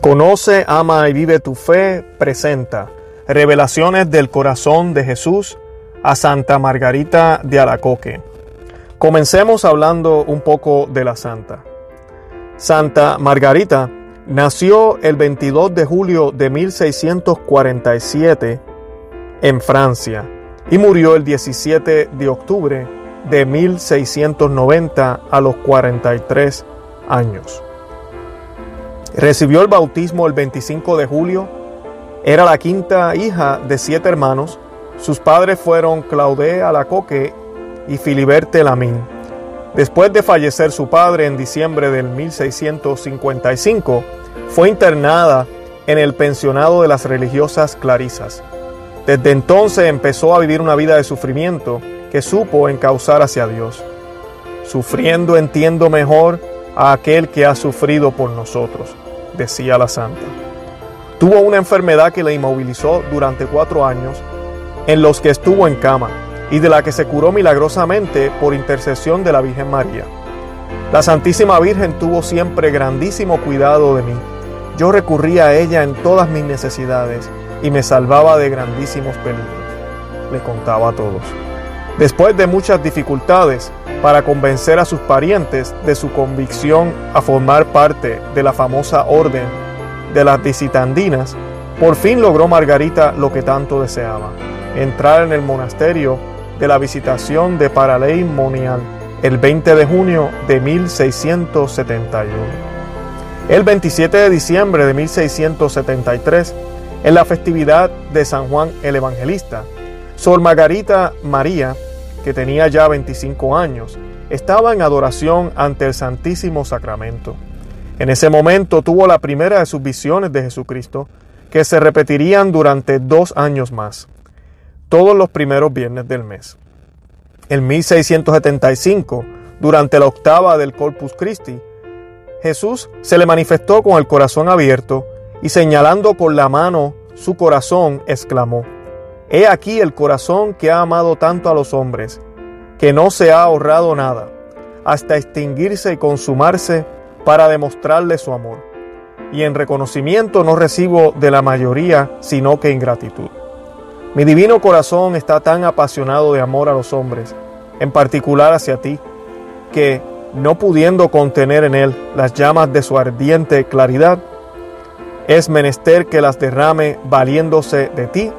Conoce, ama y vive tu fe presenta Revelaciones del Corazón de Jesús a Santa Margarita de Alacoque. Comencemos hablando un poco de la santa. Santa Margarita nació el 22 de julio de 1647 en Francia y murió el 17 de octubre de 1690 a los 43 años. Recibió el bautismo el 25 de julio. Era la quinta hija de siete hermanos. Sus padres fueron Claudé Alacoque y Filiberte Lamín. Después de fallecer su padre en diciembre del 1655, fue internada en el pensionado de las religiosas Clarisas. Desde entonces empezó a vivir una vida de sufrimiento que supo encauzar hacia Dios. Sufriendo entiendo mejor a aquel que ha sufrido por nosotros decía la santa. Tuvo una enfermedad que la inmovilizó durante cuatro años, en los que estuvo en cama, y de la que se curó milagrosamente por intercesión de la Virgen María. La Santísima Virgen tuvo siempre grandísimo cuidado de mí. Yo recurría a ella en todas mis necesidades y me salvaba de grandísimos peligros. Le contaba a todos. Después de muchas dificultades, para convencer a sus parientes de su convicción a formar parte de la famosa orden de las visitandinas, por fin logró Margarita lo que tanto deseaba, entrar en el monasterio de la visitación de Paralei Monial el 20 de junio de 1671. El 27 de diciembre de 1673, en la festividad de San Juan el Evangelista, Sor Margarita María que tenía ya 25 años, estaba en adoración ante el Santísimo Sacramento. En ese momento tuvo la primera de sus visiones de Jesucristo, que se repetirían durante dos años más, todos los primeros viernes del mes. En 1675, durante la octava del Corpus Christi, Jesús se le manifestó con el corazón abierto y señalando con la mano su corazón, exclamó, He aquí el corazón que ha amado tanto a los hombres, que no se ha ahorrado nada, hasta extinguirse y consumarse para demostrarle su amor. Y en reconocimiento no recibo de la mayoría sino que ingratitud. Mi divino corazón está tan apasionado de amor a los hombres, en particular hacia ti, que, no pudiendo contener en él las llamas de su ardiente claridad, es menester que las derrame valiéndose de ti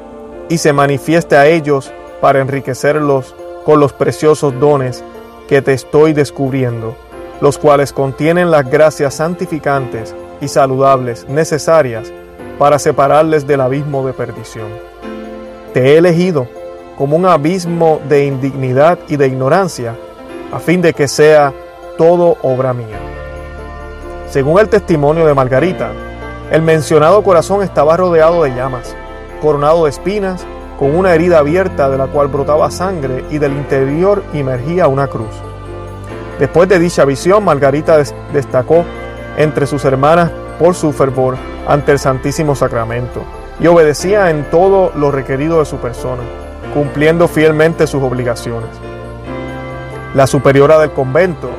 y se manifieste a ellos para enriquecerlos con los preciosos dones que te estoy descubriendo, los cuales contienen las gracias santificantes y saludables necesarias para separarles del abismo de perdición. Te he elegido como un abismo de indignidad y de ignorancia, a fin de que sea todo obra mía. Según el testimonio de Margarita, el mencionado corazón estaba rodeado de llamas, coronado de espinas, con una herida abierta de la cual brotaba sangre y del interior emergía una cruz. Después de dicha visión, Margarita destacó entre sus hermanas por su fervor ante el Santísimo Sacramento y obedecía en todo lo requerido de su persona, cumpliendo fielmente sus obligaciones. La superiora del convento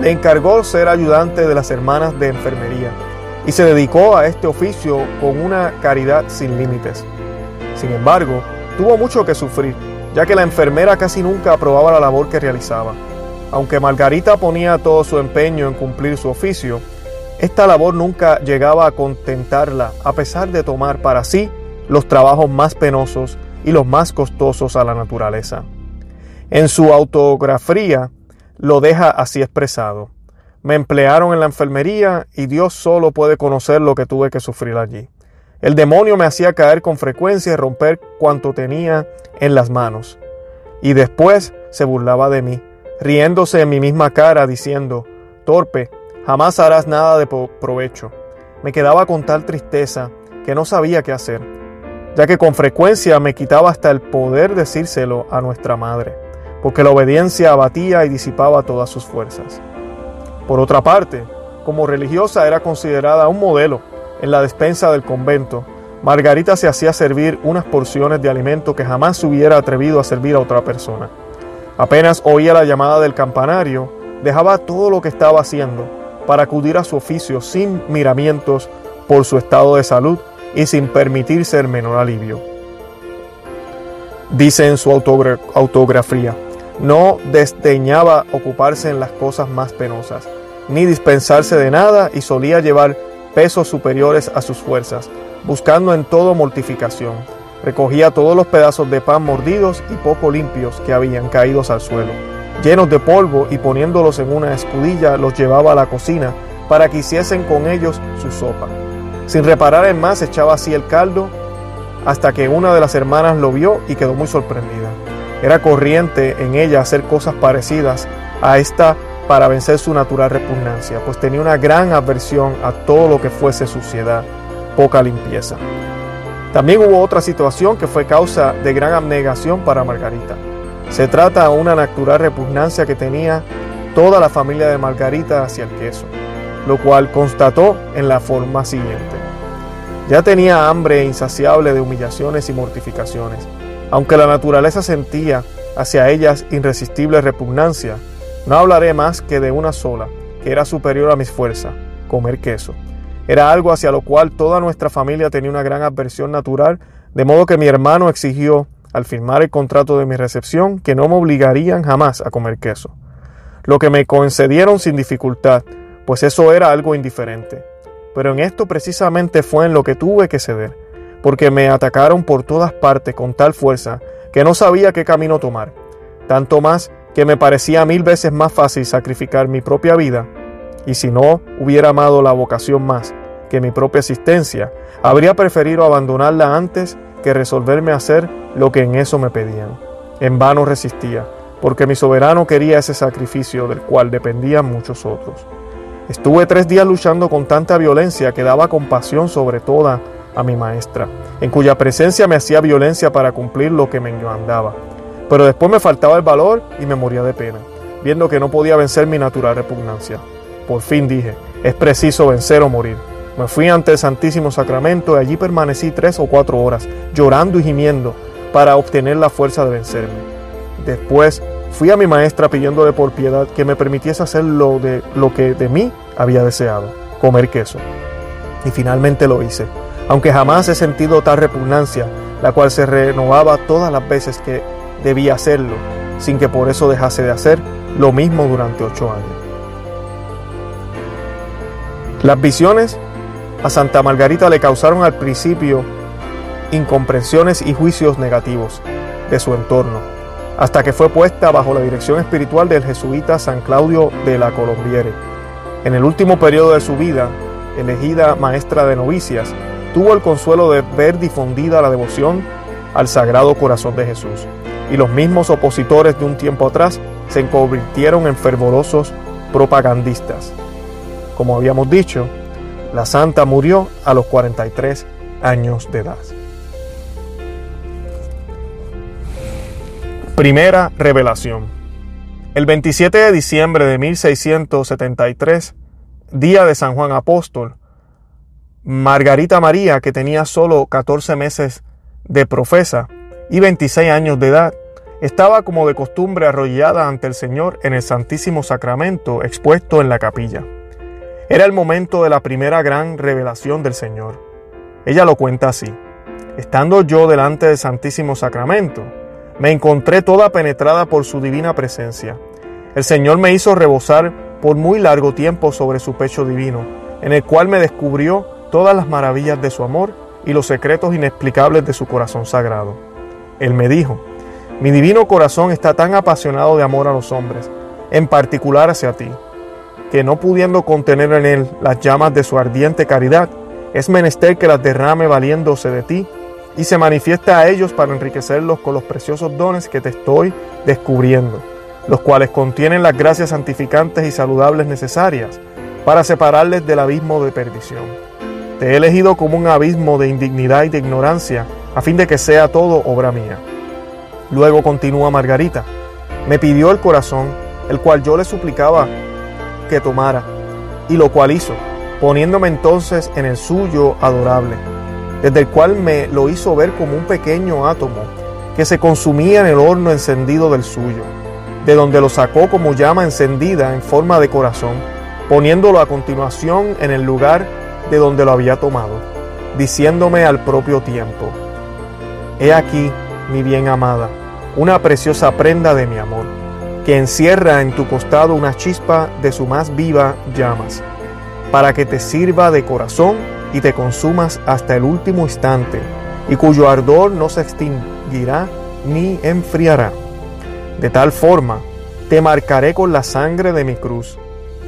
le encargó ser ayudante de las hermanas de enfermería y se dedicó a este oficio con una caridad sin límites. Sin embargo, tuvo mucho que sufrir, ya que la enfermera casi nunca aprobaba la labor que realizaba. Aunque Margarita ponía todo su empeño en cumplir su oficio, esta labor nunca llegaba a contentarla, a pesar de tomar para sí los trabajos más penosos y los más costosos a la naturaleza. En su autografía lo deja así expresado. Me emplearon en la enfermería y Dios solo puede conocer lo que tuve que sufrir allí. El demonio me hacía caer con frecuencia y romper cuanto tenía en las manos. Y después se burlaba de mí, riéndose en mi misma cara, diciendo, Torpe, jamás harás nada de provecho. Me quedaba con tal tristeza que no sabía qué hacer, ya que con frecuencia me quitaba hasta el poder decírselo a nuestra madre, porque la obediencia abatía y disipaba todas sus fuerzas. Por otra parte, como religiosa era considerada un modelo en la despensa del convento, Margarita se hacía servir unas porciones de alimento que jamás se hubiera atrevido a servir a otra persona. Apenas oía la llamada del campanario, dejaba todo lo que estaba haciendo para acudir a su oficio sin miramientos por su estado de salud y sin permitirse el menor alivio. Dice en su autografía, no desdeñaba ocuparse en las cosas más penosas, ni dispensarse de nada y solía llevar pesos superiores a sus fuerzas, buscando en todo mortificación. Recogía todos los pedazos de pan mordidos y poco limpios que habían caído al suelo, llenos de polvo y poniéndolos en una escudilla los llevaba a la cocina para que hiciesen con ellos su sopa. Sin reparar en más echaba así el caldo hasta que una de las hermanas lo vio y quedó muy sorprendida. Era corriente en ella hacer cosas parecidas a esta para vencer su natural repugnancia, pues tenía una gran aversión a todo lo que fuese suciedad, poca limpieza. También hubo otra situación que fue causa de gran abnegación para Margarita. Se trata de una natural repugnancia que tenía toda la familia de Margarita hacia el queso, lo cual constató en la forma siguiente. Ya tenía hambre insaciable de humillaciones y mortificaciones. Aunque la naturaleza sentía hacia ellas irresistible repugnancia, no hablaré más que de una sola, que era superior a mis fuerzas, comer queso. Era algo hacia lo cual toda nuestra familia tenía una gran aversión natural, de modo que mi hermano exigió, al firmar el contrato de mi recepción, que no me obligarían jamás a comer queso. Lo que me concedieron sin dificultad, pues eso era algo indiferente. Pero en esto precisamente fue en lo que tuve que ceder, porque me atacaron por todas partes con tal fuerza que no sabía qué camino tomar, tanto más que me parecía mil veces más fácil sacrificar mi propia vida, y si no hubiera amado la vocación más que mi propia existencia, habría preferido abandonarla antes que resolverme a hacer lo que en eso me pedían. En vano resistía, porque mi soberano quería ese sacrificio del cual dependían muchos otros. Estuve tres días luchando con tanta violencia que daba compasión sobre toda a mi maestra, en cuya presencia me hacía violencia para cumplir lo que me mandaba. Pero después me faltaba el valor y me moría de pena, viendo que no podía vencer mi natural repugnancia. Por fin dije, es preciso vencer o morir. Me fui ante el Santísimo Sacramento y allí permanecí tres o cuatro horas, llorando y gimiendo, para obtener la fuerza de vencerme. Después fui a mi maestra pidiéndole por piedad que me permitiese hacer lo, de, lo que de mí había deseado, comer queso. Y finalmente lo hice, aunque jamás he sentido tal repugnancia, la cual se renovaba todas las veces que debía hacerlo, sin que por eso dejase de hacer lo mismo durante ocho años. Las visiones a Santa Margarita le causaron al principio incomprensiones y juicios negativos de su entorno, hasta que fue puesta bajo la dirección espiritual del jesuita San Claudio de la Colombiere. En el último periodo de su vida, elegida maestra de novicias, tuvo el consuelo de ver difundida la devoción al Sagrado Corazón de Jesús, y los mismos opositores de un tiempo atrás se convirtieron en fervorosos propagandistas. Como habíamos dicho, la santa murió a los 43 años de edad. Primera revelación. El 27 de diciembre de 1673, día de San Juan Apóstol, Margarita María, que tenía solo 14 meses de profesa y 26 años de edad, estaba como de costumbre arrollada ante el Señor en el Santísimo Sacramento expuesto en la capilla. Era el momento de la primera gran revelación del Señor. Ella lo cuenta así. Estando yo delante del Santísimo Sacramento, me encontré toda penetrada por su divina presencia. El Señor me hizo rebosar por muy largo tiempo sobre su pecho divino, en el cual me descubrió todas las maravillas de su amor y los secretos inexplicables de su corazón sagrado. Él me dijo, mi divino corazón está tan apasionado de amor a los hombres, en particular hacia ti, que no pudiendo contener en él las llamas de su ardiente caridad, es menester que las derrame valiéndose de ti y se manifiesta a ellos para enriquecerlos con los preciosos dones que te estoy descubriendo, los cuales contienen las gracias santificantes y saludables necesarias para separarles del abismo de perdición. Te he elegido como un abismo de indignidad y de ignorancia, a fin de que sea todo obra mía. Luego continúa Margarita. Me pidió el corazón, el cual yo le suplicaba que tomara, y lo cual hizo, poniéndome entonces en el suyo adorable desde el cual me lo hizo ver como un pequeño átomo que se consumía en el horno encendido del suyo, de donde lo sacó como llama encendida en forma de corazón, poniéndolo a continuación en el lugar de donde lo había tomado, diciéndome al propio tiempo, He aquí, mi bien amada, una preciosa prenda de mi amor, que encierra en tu costado una chispa de su más viva llamas, para que te sirva de corazón y te consumas hasta el último instante, y cuyo ardor no se extinguirá ni enfriará. De tal forma, te marcaré con la sangre de mi cruz,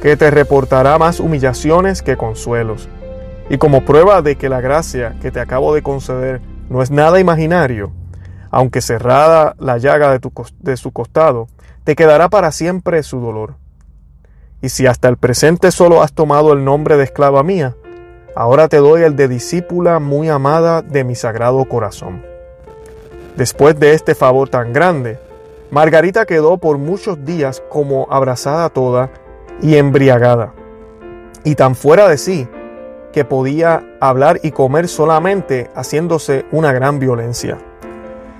que te reportará más humillaciones que consuelos. Y como prueba de que la gracia que te acabo de conceder no es nada imaginario, aunque cerrada la llaga de, tu, de su costado, te quedará para siempre su dolor. Y si hasta el presente solo has tomado el nombre de esclava mía, ahora te doy el de discípula muy amada de mi sagrado corazón. Después de este favor tan grande, Margarita quedó por muchos días como abrazada toda y embriagada, y tan fuera de sí, que podía hablar y comer solamente haciéndose una gran violencia.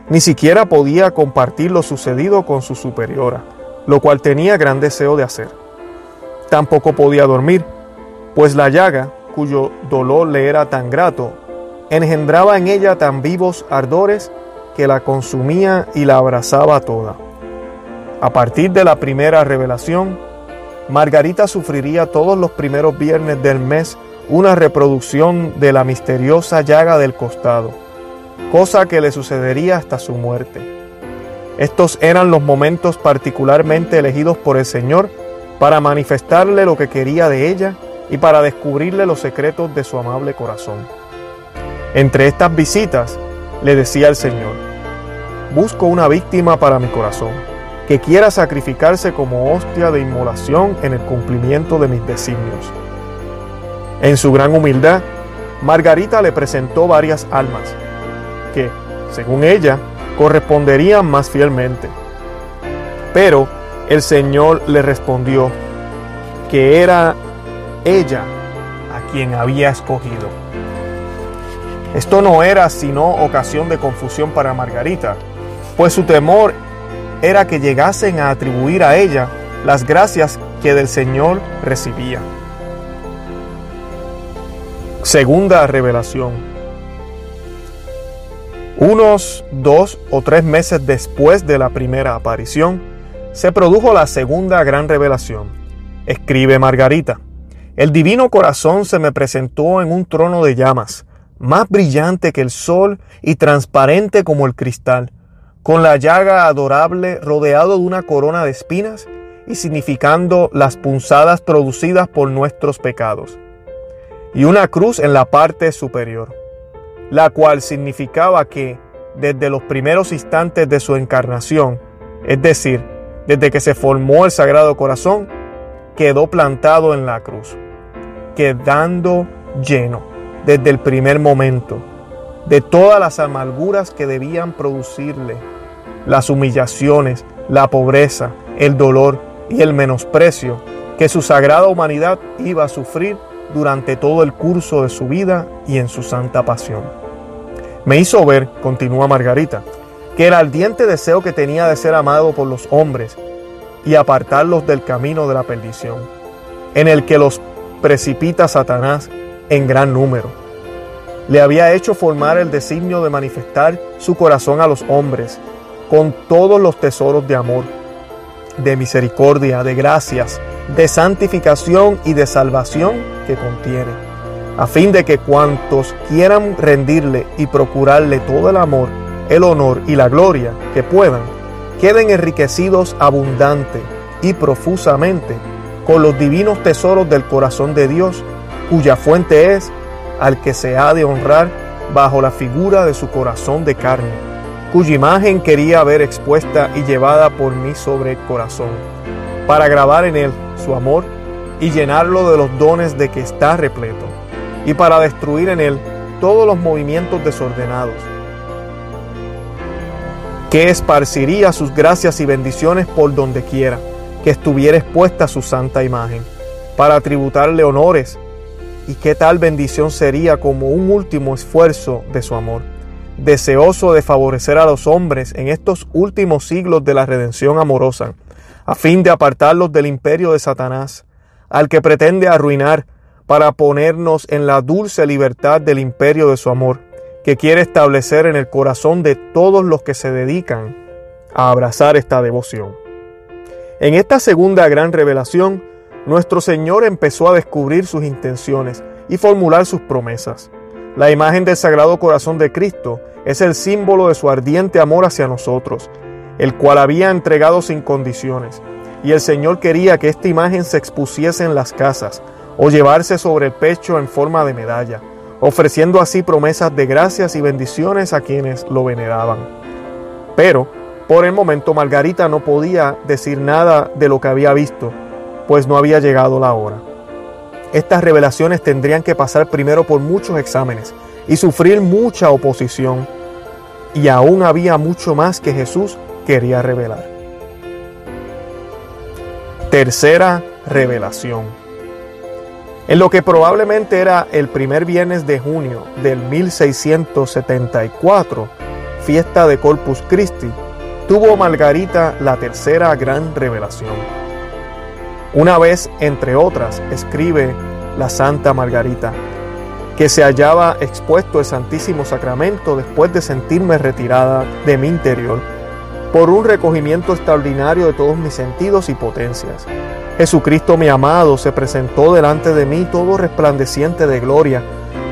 Ni siquiera podía compartir lo sucedido con su superiora, lo cual tenía gran deseo de hacer. Tampoco podía dormir, pues la llaga, cuyo dolor le era tan grato, engendraba en ella tan vivos ardores que la consumía y la abrazaba toda. A partir de la primera revelación, Margarita sufriría todos los primeros viernes del mes una reproducción de la misteriosa llaga del costado, cosa que le sucedería hasta su muerte. Estos eran los momentos particularmente elegidos por el Señor para manifestarle lo que quería de ella y para descubrirle los secretos de su amable corazón. Entre estas visitas, le decía el Señor, busco una víctima para mi corazón que quiera sacrificarse como hostia de inmolación en el cumplimiento de mis designios. En su gran humildad, Margarita le presentó varias almas que, según ella, corresponderían más fielmente. Pero el Señor le respondió que era ella a quien había escogido. Esto no era sino ocasión de confusión para Margarita, pues su temor era que llegasen a atribuir a ella las gracias que del Señor recibía. Segunda revelación. Unos dos o tres meses después de la primera aparición, se produjo la segunda gran revelación. Escribe Margarita. El divino corazón se me presentó en un trono de llamas, más brillante que el sol y transparente como el cristal con la llaga adorable rodeado de una corona de espinas y significando las punzadas producidas por nuestros pecados, y una cruz en la parte superior, la cual significaba que desde los primeros instantes de su encarnación, es decir, desde que se formó el Sagrado Corazón, quedó plantado en la cruz, quedando lleno desde el primer momento de todas las amarguras que debían producirle, las humillaciones, la pobreza, el dolor y el menosprecio que su sagrada humanidad iba a sufrir durante todo el curso de su vida y en su santa pasión. Me hizo ver, continúa Margarita, que el ardiente deseo que tenía de ser amado por los hombres y apartarlos del camino de la perdición, en el que los precipita Satanás en gran número le había hecho formar el designio de manifestar su corazón a los hombres con todos los tesoros de amor, de misericordia, de gracias, de santificación y de salvación que contiene, a fin de que cuantos quieran rendirle y procurarle todo el amor, el honor y la gloria que puedan, queden enriquecidos abundante y profusamente con los divinos tesoros del corazón de Dios, cuya fuente es al que se ha de honrar bajo la figura de su corazón de carne, cuya imagen quería ver expuesta y llevada por mí sobre el corazón, para grabar en él su amor y llenarlo de los dones de que está repleto, y para destruir en él todos los movimientos desordenados, que esparciría sus gracias y bendiciones por donde quiera que estuviera expuesta su santa imagen, para tributarle honores y qué tal bendición sería como un último esfuerzo de su amor, deseoso de favorecer a los hombres en estos últimos siglos de la redención amorosa, a fin de apartarlos del imperio de Satanás, al que pretende arruinar para ponernos en la dulce libertad del imperio de su amor, que quiere establecer en el corazón de todos los que se dedican a abrazar esta devoción. En esta segunda gran revelación, nuestro Señor empezó a descubrir sus intenciones y formular sus promesas. La imagen del Sagrado Corazón de Cristo es el símbolo de su ardiente amor hacia nosotros, el cual había entregado sin condiciones, y el Señor quería que esta imagen se expusiese en las casas, o llevarse sobre el pecho en forma de medalla, ofreciendo así promesas de gracias y bendiciones a quienes lo veneraban. Pero, por el momento, Margarita no podía decir nada de lo que había visto, pues no había llegado la hora. Estas revelaciones tendrían que pasar primero por muchos exámenes y sufrir mucha oposición, y aún había mucho más que Jesús quería revelar. Tercera revelación. En lo que probablemente era el primer viernes de junio del 1674, fiesta de Corpus Christi, tuvo Margarita la tercera gran revelación. Una vez, entre otras, escribe la Santa Margarita, que se hallaba expuesto el Santísimo Sacramento después de sentirme retirada de mi interior por un recogimiento extraordinario de todos mis sentidos y potencias Jesucristo mi amado se presentó delante de mí todo resplandeciente de gloria,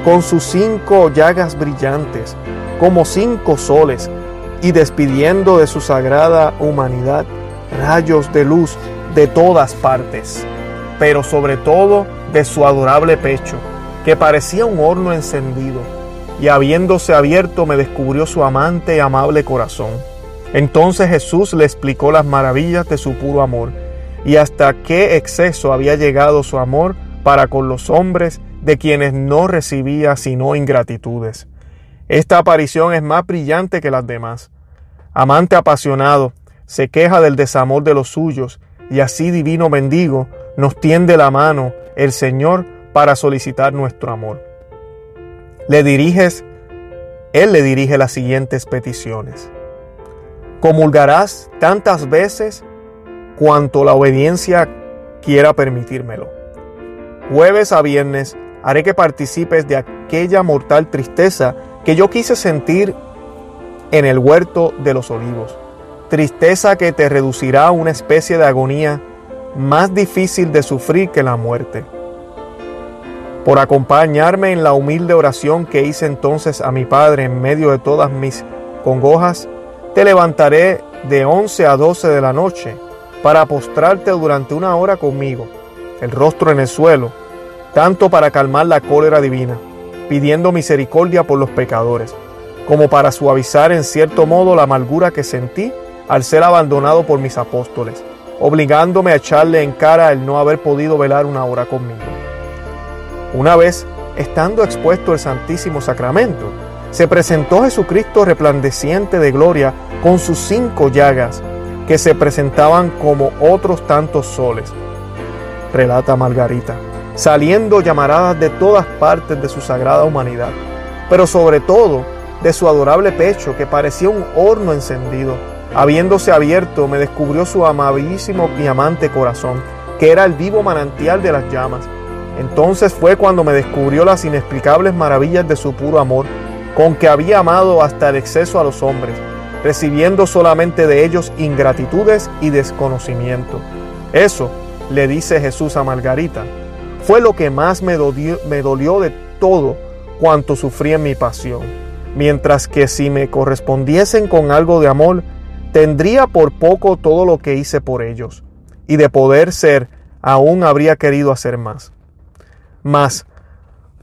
con sus cinco llagas brillantes, como cinco soles, y despidiendo de su sagrada humanidad rayos de luz de todas partes, pero sobre todo de su adorable pecho, que parecía un horno encendido, y habiéndose abierto me descubrió su amante y amable corazón. Entonces Jesús le explicó las maravillas de su puro amor, y hasta qué exceso había llegado su amor para con los hombres de quienes no recibía sino ingratitudes. Esta aparición es más brillante que las demás. Amante apasionado, se queja del desamor de los suyos, y así divino mendigo nos tiende la mano el Señor para solicitar nuestro amor. Le diriges, Él le dirige las siguientes peticiones. Comulgarás tantas veces cuanto la obediencia quiera permitírmelo. Jueves a viernes haré que participes de aquella mortal tristeza que yo quise sentir en el huerto de los olivos. Tristeza que te reducirá a una especie de agonía más difícil de sufrir que la muerte. Por acompañarme en la humilde oración que hice entonces a mi Padre en medio de todas mis congojas, te levantaré de 11 a 12 de la noche para postrarte durante una hora conmigo, el rostro en el suelo, tanto para calmar la cólera divina, pidiendo misericordia por los pecadores, como para suavizar en cierto modo la amargura que sentí al ser abandonado por mis apóstoles, obligándome a echarle en cara el no haber podido velar una hora conmigo. Una vez, estando expuesto el Santísimo Sacramento, se presentó Jesucristo resplandeciente de gloria con sus cinco llagas, que se presentaban como otros tantos soles, relata Margarita, saliendo llamaradas de todas partes de su sagrada humanidad, pero sobre todo de su adorable pecho que parecía un horno encendido. Habiéndose abierto, me descubrió su amabilísimo y amante corazón, que era el vivo manantial de las llamas. Entonces fue cuando me descubrió las inexplicables maravillas de su puro amor, con que había amado hasta el exceso a los hombres, recibiendo solamente de ellos ingratitudes y desconocimiento. Eso, le dice Jesús a Margarita, fue lo que más me dolió, de todo cuanto sufrí en mi pasión, mientras que si me correspondiesen con algo de amor, tendría por poco todo lo que hice por ellos, y de poder ser, aún habría querido hacer más. Mas,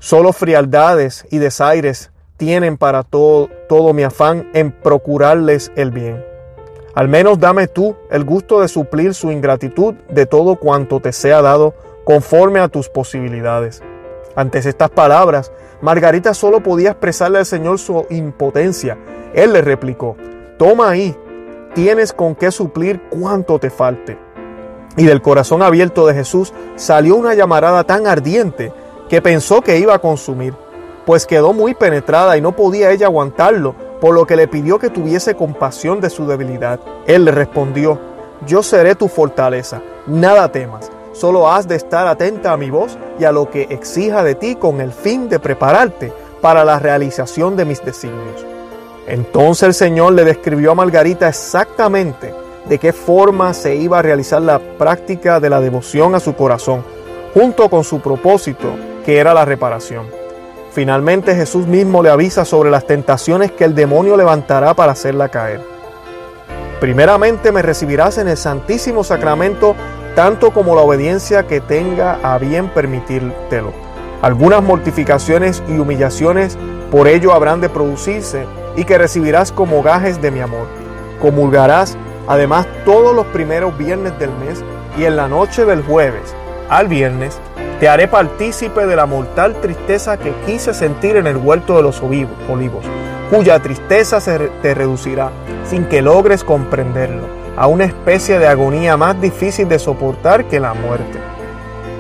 solo frialdades y desaires tienen para todo, todo mi afán en procurarles el bien. Al menos dame tú el gusto de suplir su ingratitud de todo cuanto te sea dado conforme a tus posibilidades. Antes estas palabras, Margarita solo podía expresarle al Señor su impotencia. Él le replicó, toma ahí, tienes con qué suplir cuanto te falte. Y del corazón abierto de Jesús salió una llamarada tan ardiente que pensó que iba a consumir pues quedó muy penetrada y no podía ella aguantarlo, por lo que le pidió que tuviese compasión de su debilidad. Él le respondió, yo seré tu fortaleza, nada temas, Solo has de estar atenta a mi voz y a lo que exija de ti con el fin de prepararte para la realización de mis designios. Entonces el Señor le describió a Margarita exactamente de qué forma se iba a realizar la práctica de la devoción a su corazón, junto con su propósito, que era la reparación. Finalmente Jesús mismo le avisa sobre las tentaciones que el demonio levantará para hacerla caer. Primeramente me recibirás en el Santísimo Sacramento tanto como la obediencia que tenga a bien permitírtelo. Algunas mortificaciones y humillaciones por ello habrán de producirse y que recibirás como gajes de mi amor. Comulgarás además todos los primeros viernes del mes y en la noche del jueves al viernes te haré partícipe de la mortal tristeza que quise sentir en el huerto de los olivos, cuya tristeza se te reducirá sin que logres comprenderlo, a una especie de agonía más difícil de soportar que la muerte.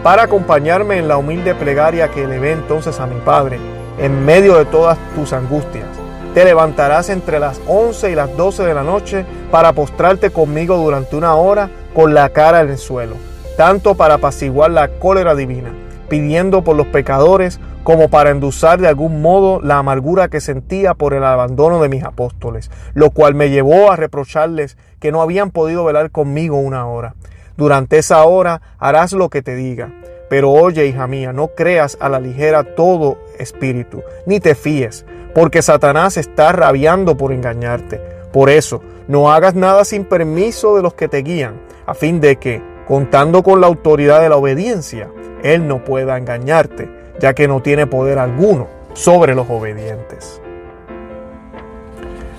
Para acompañarme en la humilde plegaria que elevé entonces a mi Padre, en medio de todas tus angustias, te levantarás entre las 11 y las 12 de la noche para postrarte conmigo durante una hora con la cara en el suelo, tanto para apaciguar la cólera divina, pidiendo por los pecadores, como para endulzar de algún modo la amargura que sentía por el abandono de mis apóstoles, lo cual me llevó a reprocharles que no habían podido velar conmigo una hora. Durante esa hora harás lo que te diga. Pero oye, hija mía, no creas a la ligera todo espíritu, ni te fíes, porque Satanás está rabiando por engañarte. Por eso, no hagas nada sin permiso de los que te guían, a fin de que, contando con la autoridad de la obediencia, Él no pueda engañarte, ya que no tiene poder alguno sobre los obedientes.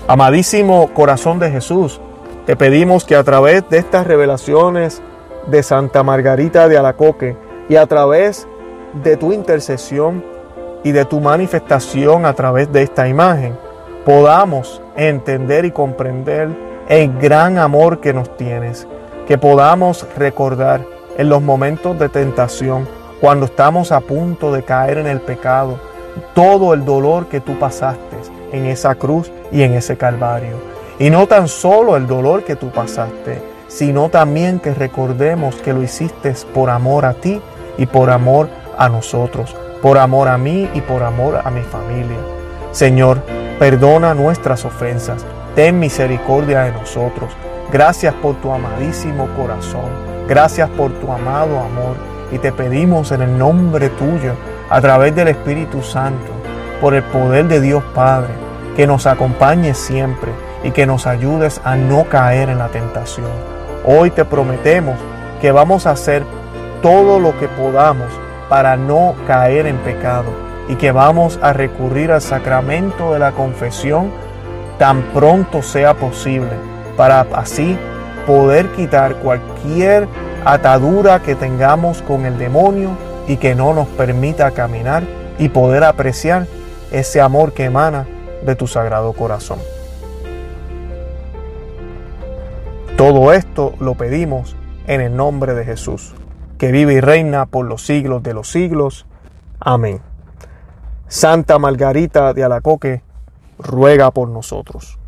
Amadísimo corazón de Jesús, te pedimos que a través de estas revelaciones de Santa Margarita de Alacoque y a través de tu intercesión, y de tu manifestación a través de esta imagen, podamos entender y comprender el gran amor que nos tienes, que podamos recordar en los momentos de tentación, cuando estamos a punto de caer en el pecado, todo el dolor que tú pasaste en esa cruz y en ese calvario. Y no tan solo el dolor que tú pasaste, sino también que recordemos que lo hiciste por amor a ti y por amor a nosotros por amor a mí y por amor a mi familia. Señor, perdona nuestras ofensas, ten misericordia de nosotros. Gracias por tu amadísimo corazón, gracias por tu amado amor. Y te pedimos en el nombre tuyo, a través del Espíritu Santo, por el poder de Dios Padre, que nos acompañe siempre y que nos ayudes a no caer en la tentación. Hoy te prometemos que vamos a hacer todo lo que podamos para no caer en pecado y que vamos a recurrir al sacramento de la confesión tan pronto sea posible para así poder quitar cualquier atadura que tengamos con el demonio y que no nos permita caminar y poder apreciar ese amor que emana de tu sagrado corazón. Todo esto lo pedimos en el nombre de Jesús que vive y reina por los siglos de los siglos. Amén. Santa Margarita de Alacoque, ruega por nosotros.